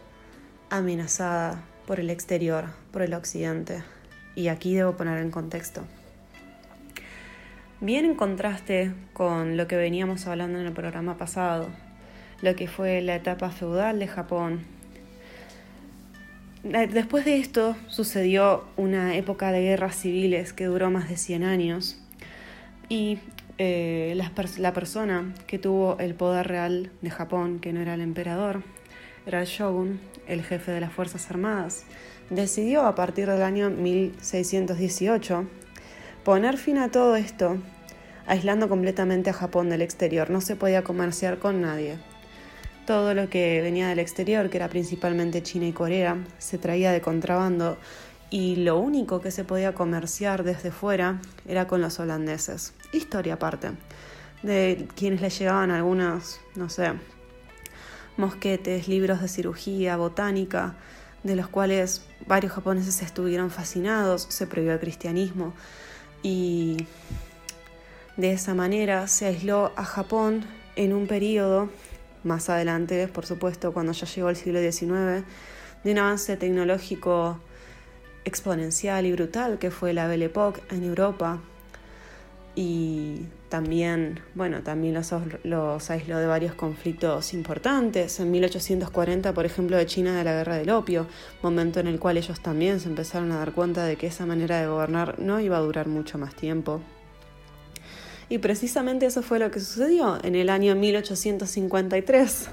F: amenazada por el exterior, por el occidente. Y aquí debo poner en contexto. Bien en contraste con lo que veníamos hablando en el programa pasado, lo que fue la etapa feudal de Japón. Eh, después de esto sucedió una época de guerras civiles que duró más de 100 años y eh, la, la persona que tuvo el poder real de Japón, que no era el emperador, era el shogun, el jefe de las Fuerzas Armadas, decidió a partir del año 1618 poner fin a todo esto, aislando completamente a Japón del exterior. No se podía comerciar con nadie. Todo lo que venía del exterior, que era principalmente China y Corea, se traía de contrabando y lo único que se podía comerciar desde fuera era con los holandeses. Historia aparte, de quienes le llegaban algunos, no sé, mosquetes, libros de cirugía, botánica, de los cuales varios japoneses estuvieron fascinados, se prohibió el cristianismo y de esa manera se aisló a Japón en un periodo, más adelante, por supuesto, cuando ya llegó el siglo XIX, de un avance tecnológico exponencial y brutal que fue la Belle Époque en Europa. Y también, bueno, también los, los aisló de varios conflictos importantes. En 1840, por ejemplo, de China de la Guerra del Opio, momento en el cual ellos también se empezaron a dar cuenta de que esa manera de gobernar no iba a durar mucho más tiempo. Y precisamente eso fue lo que sucedió en el año 1853.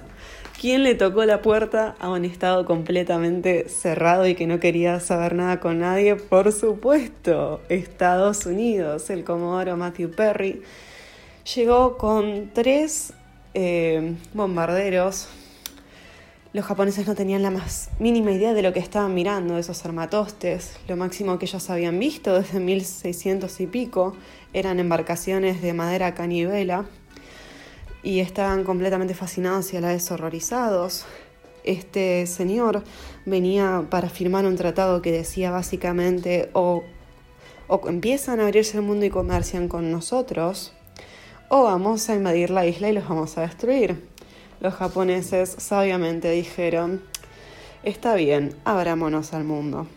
F: ¿Quién le tocó la puerta a un estado completamente cerrado y que no quería saber nada con nadie? Por supuesto, Estados Unidos. El comodoro Matthew Perry llegó con tres eh, bombarderos. Los japoneses no tenían la más mínima idea de lo que estaban mirando, esos armatostes. Lo máximo que ellos habían visto desde 1600 y pico eran embarcaciones de madera canivela y estaban completamente fascinados y a la vez horrorizados. Este señor venía para firmar un tratado que decía básicamente o, o empiezan a abrirse el mundo y comercian con nosotros, o vamos a invadir la isla y los vamos a destruir. Los japoneses sabiamente dijeron, está bien, abrámonos al mundo.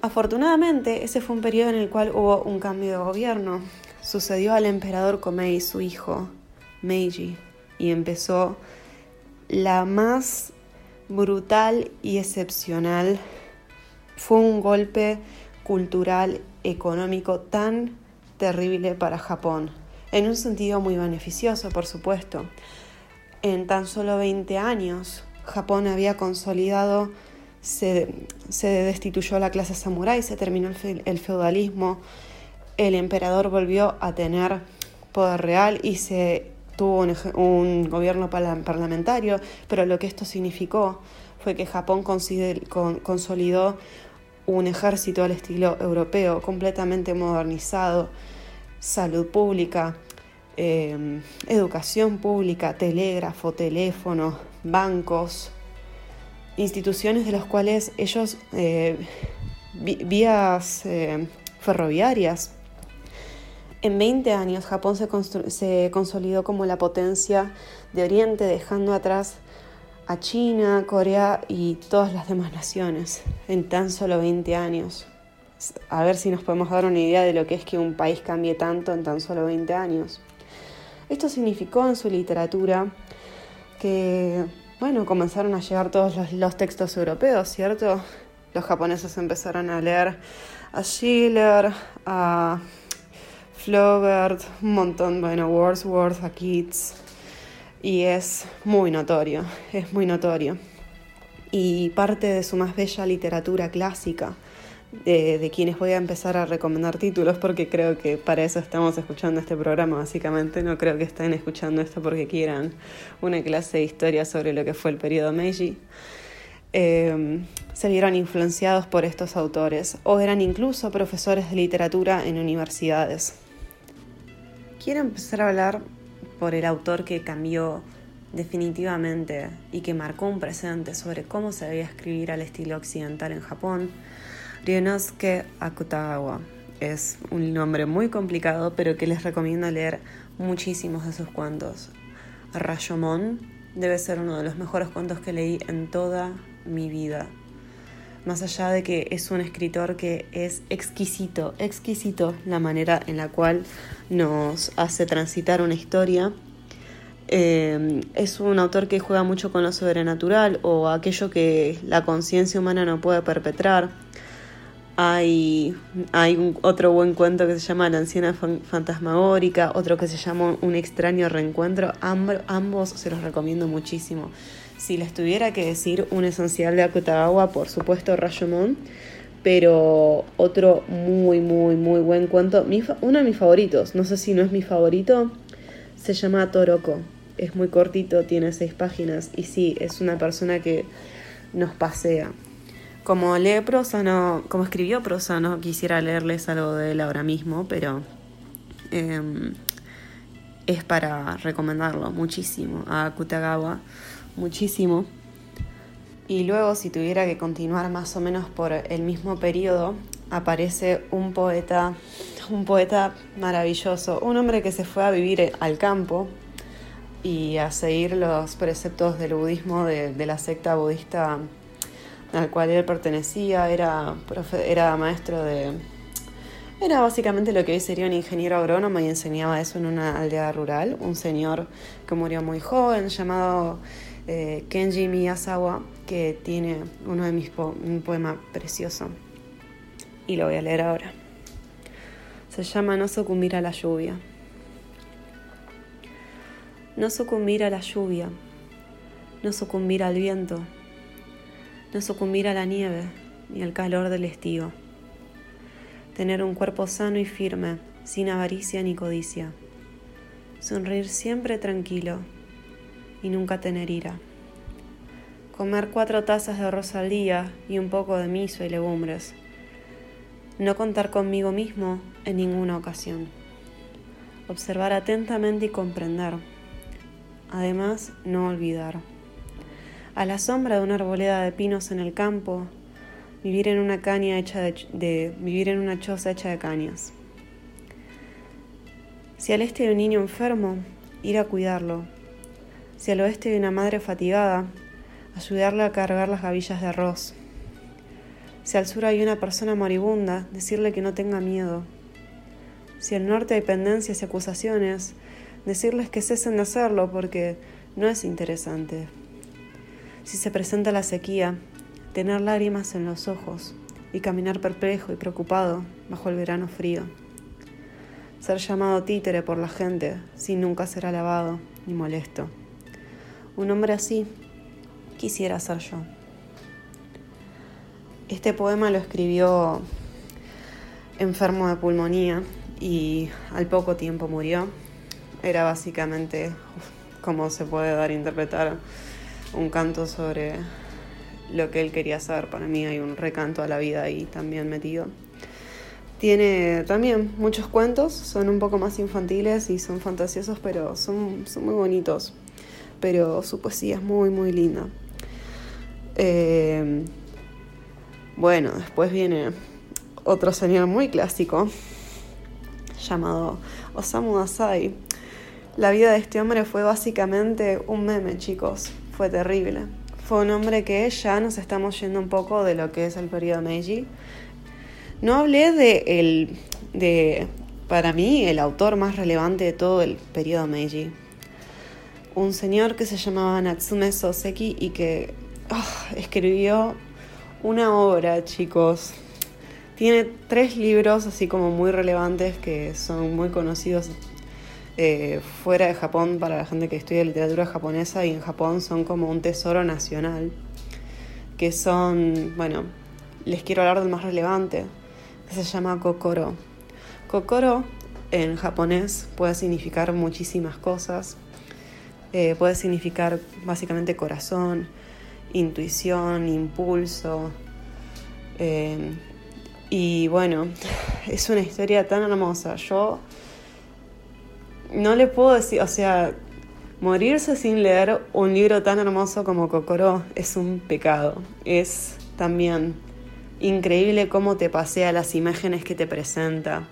F: Afortunadamente, ese fue un periodo en el cual hubo un cambio de gobierno. Sucedió al emperador Komei, su hijo, Meiji y empezó la más brutal y excepcional. Fue un golpe cultural, económico tan terrible para Japón, en un sentido muy beneficioso, por supuesto. En tan solo 20 años, Japón había consolidado, se, destituyó la clase samurái, se terminó el feudalismo, el emperador volvió a tener poder real y se tuvo un, gobierno parlamentario, pero lo que esto significó fue que Japón consolidó un ejército al estilo europeo, completamente modernizado, salud pública, em, educación pública, telégrafo, teléfono, bancos, instituciones de las cuales ellos, eh, vías eh, ferroviarias, en 20 años Japón se, se, consolidó como la potencia de Oriente, dejando atrás a China, Corea y todas las demás naciones en tan solo 20 años. A ver si nos podemos dar una idea de lo que es que un país cambie tanto en tan solo 20 años. Esto significó en su literatura que, bueno, comenzaron a llegar todos los, textos europeos, ¿cierto? Los japoneses empezaron a leer a Schiller, a Flaubert, un montón, bueno, Wordsworth, a Keats, y es muy notorio, es muy notorio. Y parte de su más bella literatura clásica, de, quienes voy a empezar a recomendar títulos, porque creo que para eso estamos escuchando este programa, básicamente. No creo que estén escuchando esto porque quieran una clase de historia sobre lo que fue el periodo Meiji. Eh, se vieron influenciados por estos autores o eran incluso profesores de literatura en universidades. Quiero empezar a hablar por el autor que cambió definitivamente y que marcó un presente sobre cómo se debía escribir al estilo occidental en Japón, Ryunosuke Akutagawa. Es un nombre muy complicado, pero que les recomiendo leer muchísimos de sus cuentos. Rayomon debe ser uno de los mejores cuentos que leí en toda mi vida. Más allá de que es un escritor que es exquisito, exquisito la manera en la cual nos hace transitar una historia. Eh, es un autor que juega mucho con lo sobrenatural o aquello que la conciencia humana no puede perpetrar. Hay, hay otro buen cuento que se llama La anciana fantasmagórica, otro que se llama Un extraño reencuentro. ambos se los recomiendo muchísimo. Si les tuviera que decir un esencial de Akutagawa, por supuesto Rashomon, pero otro muy, muy, muy buen cuento, uno de mis favoritos, no sé si no es mi favorito, se llama Toroko. Es muy cortito, tiene seis páginas y sí, es una persona que nos pasea. Como lee prosa, no, como escribió prosa, no quisiera leerles algo de él ahora mismo, pero em, es para recomendarlo muchísimo a Akutagawa muchísimo. Y luego, si tuviera que continuar más o menos por el mismo periodo, aparece un poeta, un poeta maravilloso, un hombre que se fue a vivir al campo y a seguir los preceptos del budismo de, la secta budista al cual él pertenecía, era, era maestro de... Era básicamente lo que hoy sería un ingeniero agrónomo y enseñaba eso en una aldea rural, un señor que murió muy joven llamado eh, Kenji Miyazawa, que tiene uno de mis un poema precioso. Y lo voy a leer ahora. Se llama No sucumbir a la lluvia. No sucumbir a la lluvia, no sucumbir al viento, no sucumbir a la nieve ni al calor del estío. Tener un cuerpo sano y firme, sin avaricia ni codicia. Sonreír siempre tranquilo y nunca tener ira. Comer cuatro tazas de arroz al día y un poco de miso y legumbres. No contar conmigo mismo en ninguna ocasión. Observar atentamente y comprender. Además, no olvidar. A la sombra de una arboleda de pinos en el campo, vivir en una caña hecha de, vivir en una choza hecha de cañas. Si al este hay un niño enfermo, ir a cuidarlo, si al oeste hay una madre fatigada, ayudarle a cargar las gavillas de arroz. Si al sur hay una persona moribunda, decirle que no tenga miedo. Si al norte hay pendencias y acusaciones, decirles que cesen de hacerlo porque no es interesante. Si se presenta la sequía, tener lágrimas en los ojos y caminar perplejo y preocupado bajo el verano frío. Ser llamado títere por la gente sin nunca ser alabado ni molesto. Un hombre así quisiera ser yo. Este poema lo escribió enfermo de pulmonía y al poco tiempo murió. era básicamente cómo se puede dar a interpretar un canto sobre lo que él quería hacer. Para mí hay un recanto a la vida ahí también metido. Tiene también muchos cuentos, son un poco más infantiles y son fantasiosos, pero son, son muy bonitos. Pero su poesía es muy, muy linda. Eh, bueno, después viene otro señor muy clásico llamado Osamu Dazai. La vida de este hombre fue básicamente un meme, chicos. Fue terrible. Fue un hombre que ya nos estamos yendo un poco de lo que es el periodo Meiji. No hablé de el de para mí el autor más relevante de todo el periodo Meiji. Un señor que se llamaba Natsume Soseki y que ah, escribió una obra, chicos. Tiene tres libros así como muy relevantes que son muy conocidos eh, fuera de Japón para la gente que estudia literatura japonesa y en Japón son como un tesoro nacional. Que son, bueno, les quiero hablar del más relevante, que se llama Kokoro. Kokoro en japonés puede significar muchísimas cosas. Eh, puede significar básicamente corazón, intuición, impulso. Eh, y bueno, es una historia tan hermosa. Yo no le puedo decir, o sea, morirse sin leer un libro tan hermoso como Kokoro es un pecado. Es también increíble cómo te pasea las imágenes que te presenta.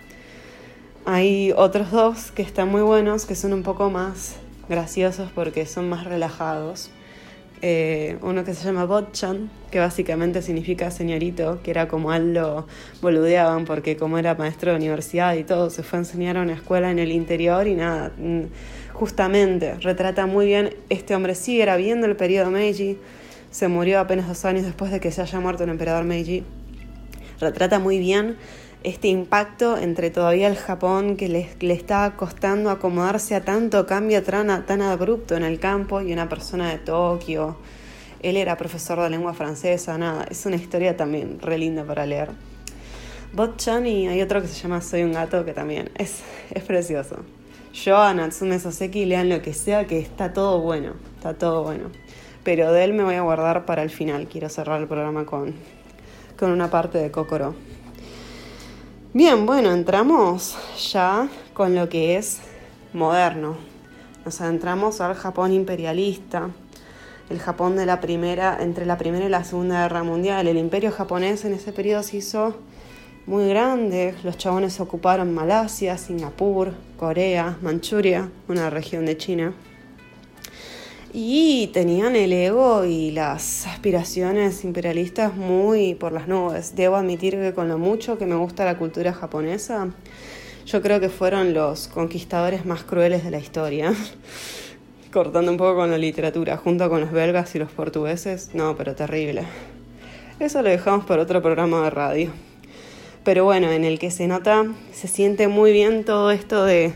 F: Hay otros dos que están muy buenos, que son un poco más graciosos porque son más relajados. Eh, uno que se llama Botchan, que básicamente significa señorito, que era como él lo boludeaban porque como era maestro de universidad y todo, se fue a enseñar a una escuela en el interior y nada, mm, justamente retrata muy bien, este hombre sí era viendo el periodo Meiji, se murió apenas dos años después de que se haya muerto el emperador Meiji, retrata muy bien este impacto entre todavía el Japón que le, le estaba costando acomodarse a tanto cambio tan, tan abrupto en el campo y una persona de Tokio. Él era profesor de lengua francesa, nada, es una historia también re linda para leer. Bot-chan y hay otro que se llama Soy un gato que también es, es precioso. Yo a Natsume Soseki lean lo que sea que está todo bueno, está todo bueno. Pero de él me voy a guardar para el final, quiero cerrar el programa con, con una parte de Kokoro. Bien, bueno, entramos ya con lo que es moderno. Nos adentramos al Japón imperialista, el Japón de la primera, entre la primera y la segunda guerra mundial. El imperio japonés en ese periodo se hizo muy grande. Los chabones ocuparon Malasia, Singapur, Corea, Manchuria, una región de China y tenían el ego y las aspiraciones imperialistas muy por las nubes. Debo admitir que con lo mucho que me gusta la cultura japonesa, yo creo que fueron los conquistadores más crueles de la historia. Cortando un poco con la literatura, junto con los belgas y los portugueses, no, pero terrible. Eso lo dejamos para otro programa de radio. Pero bueno, en el que se nota, se siente muy bien todo esto de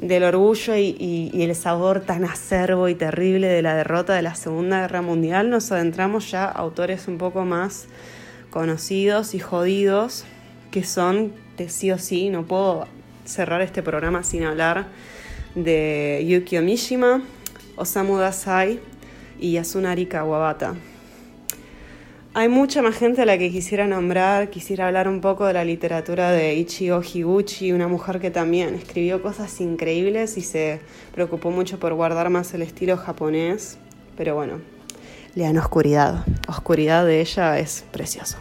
F: del orgullo y, el sabor tan acerbo y terrible de la derrota de la Segunda Guerra Mundial, nos adentramos ya a autores un poco más conocidos y jodidos, que son de sí o sí, no puedo cerrar este programa sin hablar de Yukio Mishima, Osamu Dazai y Yasunari Kawabata. Hay mucha más gente a la que quisiera nombrar, quisiera hablar un poco de la literatura de Ichigo Higuchi, una mujer que también escribió cosas increíbles y se preocupó mucho por guardar más el estilo japonés, pero bueno, lean Oscuridad, Oscuridad de ella es precioso.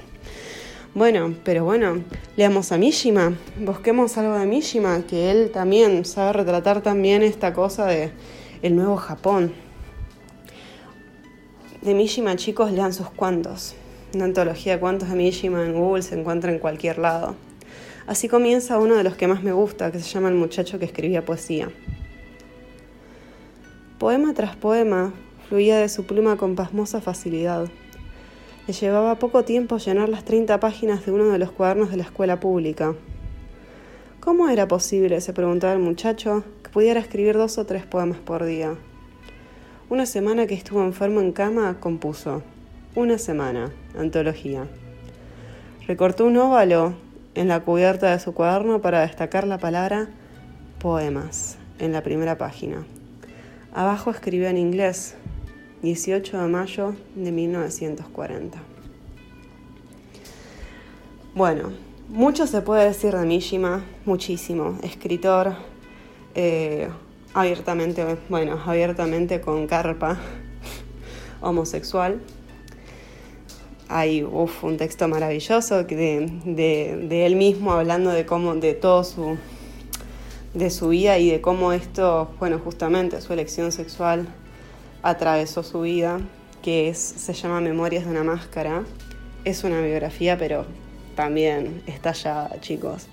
F: Bueno, pero bueno, leamos a Mishima, busquemos algo de Mishima, que él también sabe retratar también esta cosa de el nuevo Japón. De Mishima, chicos, lean sus cuantos. Una antología de cuentos de Mishima en Google se encuentra en cualquier lado. Así comienza uno de los que más me gusta, que se llama El muchacho que escribía poesía. Poema tras poema fluía de su pluma con pasmosa facilidad. Le llevaba poco tiempo llenar las 30 páginas de uno de los cuadernos de la escuela pública. ¿Cómo era posible, se preguntaba el muchacho, que pudiera escribir dos o tres poemas por día? Una semana que estuvo enfermo en cama, compuso. Una semana. Antología. Recortó un óvalo en la cubierta de su cuaderno para destacar la palabra poemas. en la primera página. Abajo escribió en inglés, 18 de mayo de 1940. Bueno, mucho se puede decir de Mishima, muchísimo. Escritor, eh, abiertamente, bueno, abiertamente con carpa, homosexual. Hay un texto maravilloso de, de, él mismo hablando de cómo, de todo su, de su vida y de cómo esto, bueno, justamente su elección sexual atravesó su vida, que se llama Memorias de una Máscara. Es una biografía, pero también estallada, chicos.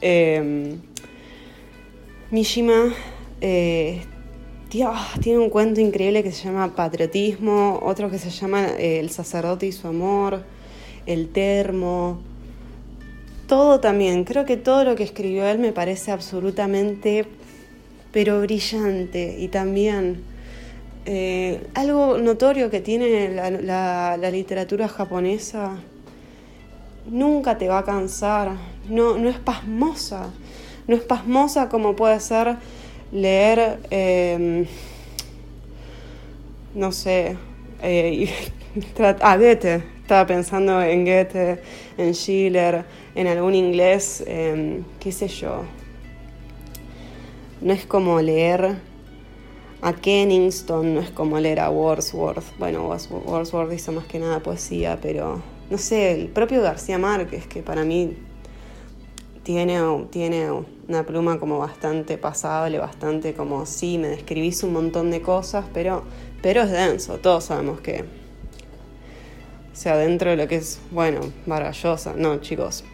F: Eh, Mishima eh, tiene un cuento increíble que se llama Patriotismo, otro que se llama eh, El sacerdote y su amor, El termo. Todo también, creo que todo lo que escribió él me parece absolutamente, pero brillante. Y también eh, algo notorio que tiene la, literatura japonesa, nunca te va a cansar, no, no es pasmosa, no es pasmosa como puede ser leer, em, no sé, eh, ah, Goethe, estaba pensando en Goethe, en Schiller, en algún inglés, em, qué sé yo. No es como leer a Kenningston, no es como leer a Wordsworth. Bueno, Wordsworth hizo más que nada poesía, pero no sé, el propio García Márquez, que para mí tiene, tiene una pluma como bastante pasable, bastante como, sí, me describís un montón de cosas, pero, pero es denso, todos sabemos que... O sea, dentro de lo que es, bueno, maravillosa, no, chicos.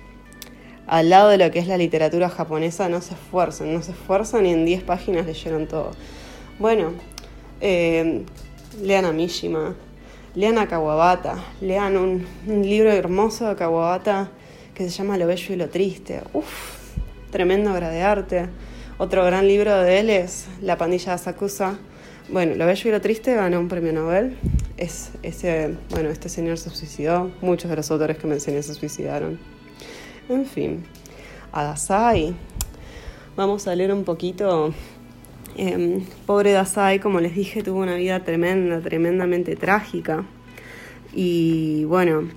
F: Al lado de lo que es la literatura japonesa, no se esfuerzan, no se esfuerzan y en 10 páginas leyeron todo. Bueno, eh, lean a Mishima, lean a Kawabata, lean un, un libro hermoso de Kawabata que se llama Lo Bello y lo Triste. Uf, tremenda obra de arte. Otro gran libro de él es La pandilla de Asakusa. Bueno, Lo Bello y lo Triste ganó un premio Nobel. Es, ese, bueno, este señor se suicidó. Muchos de los autores que me enseñé se suicidaron. En fin, Adasai. Vamos a leer un poquito. Eh, pobre Dasai, como les dije, tuvo una vida tremenda, tremendamente trágica. Y bueno,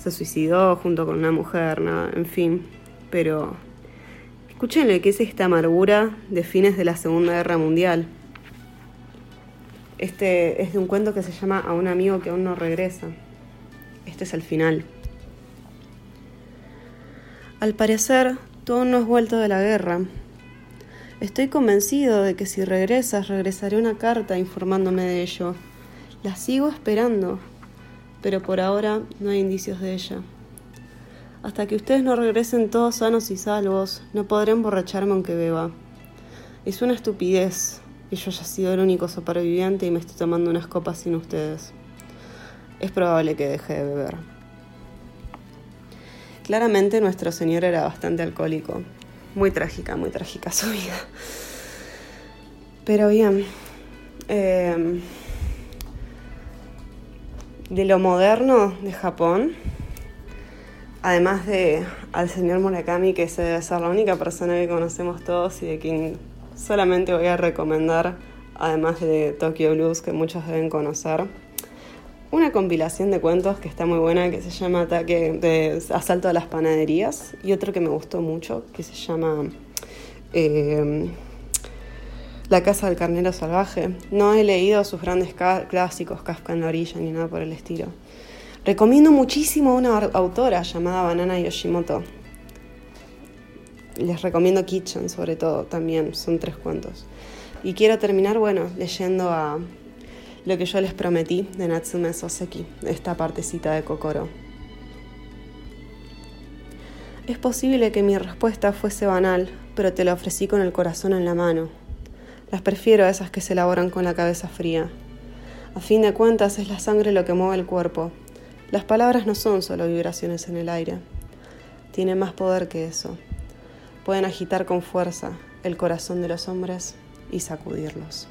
F: se suicidó junto con una mujer, en fin. Pero escúchenle qué es esta amargura de fines de la Segunda Guerra Mundial. Este es de un cuento que se llama A un amigo que aún no regresa. Este es el final. Al parecer, tú aún no has vuelto de la guerra. Estoy convencido de que si regresas, regresaré una carta informándome de ello. La sigo esperando, pero por ahora no hay indicios de ella. Hasta que ustedes no regresen todos sanos y salvos, no podré emborracharme aunque beba. Es una estupidez que yo haya sido el único superviviente y me esté tomando unas copas sin ustedes. Es probable que deje de beber. Claramente nuestro señor era bastante alcohólico. Muy trágica, muy trágica su vida. Pero bien. Eh, de lo moderno de Japón, además de al señor Murakami, que se debe ser la única persona que conocemos todos y de quien solamente voy a recomendar, además de Tokyo Blues, que muchos deben conocer, una compilación de cuentos que está muy buena, que se llama Ataque de Asalto a las Panaderías, y otro que me gustó mucho, que se llama... Eh, la Casa del Carnero Salvaje. No he leído sus grandes clásicos, Kafka en la orilla, ni nada por el estilo. Recomiendo muchísimo a una autora llamada Banana Yoshimoto. Les recomiendo Kitchen, sobre todo, también. Son tres cuentos. Y quiero terminar, bueno, leyendo a lo que yo les prometí de Natsume Soseki, esta partecita de Kokoro. Es posible que mi respuesta fuese banal, pero te la ofrecí con el corazón en la mano las prefiero a esas que se elaboran con la cabeza fría. A fin de cuentas es la sangre lo que mueve el cuerpo. Las palabras no son solo vibraciones en el aire. Tienen más poder que eso. Pueden agitar con fuerza el corazón de los hombres y sacudirlos.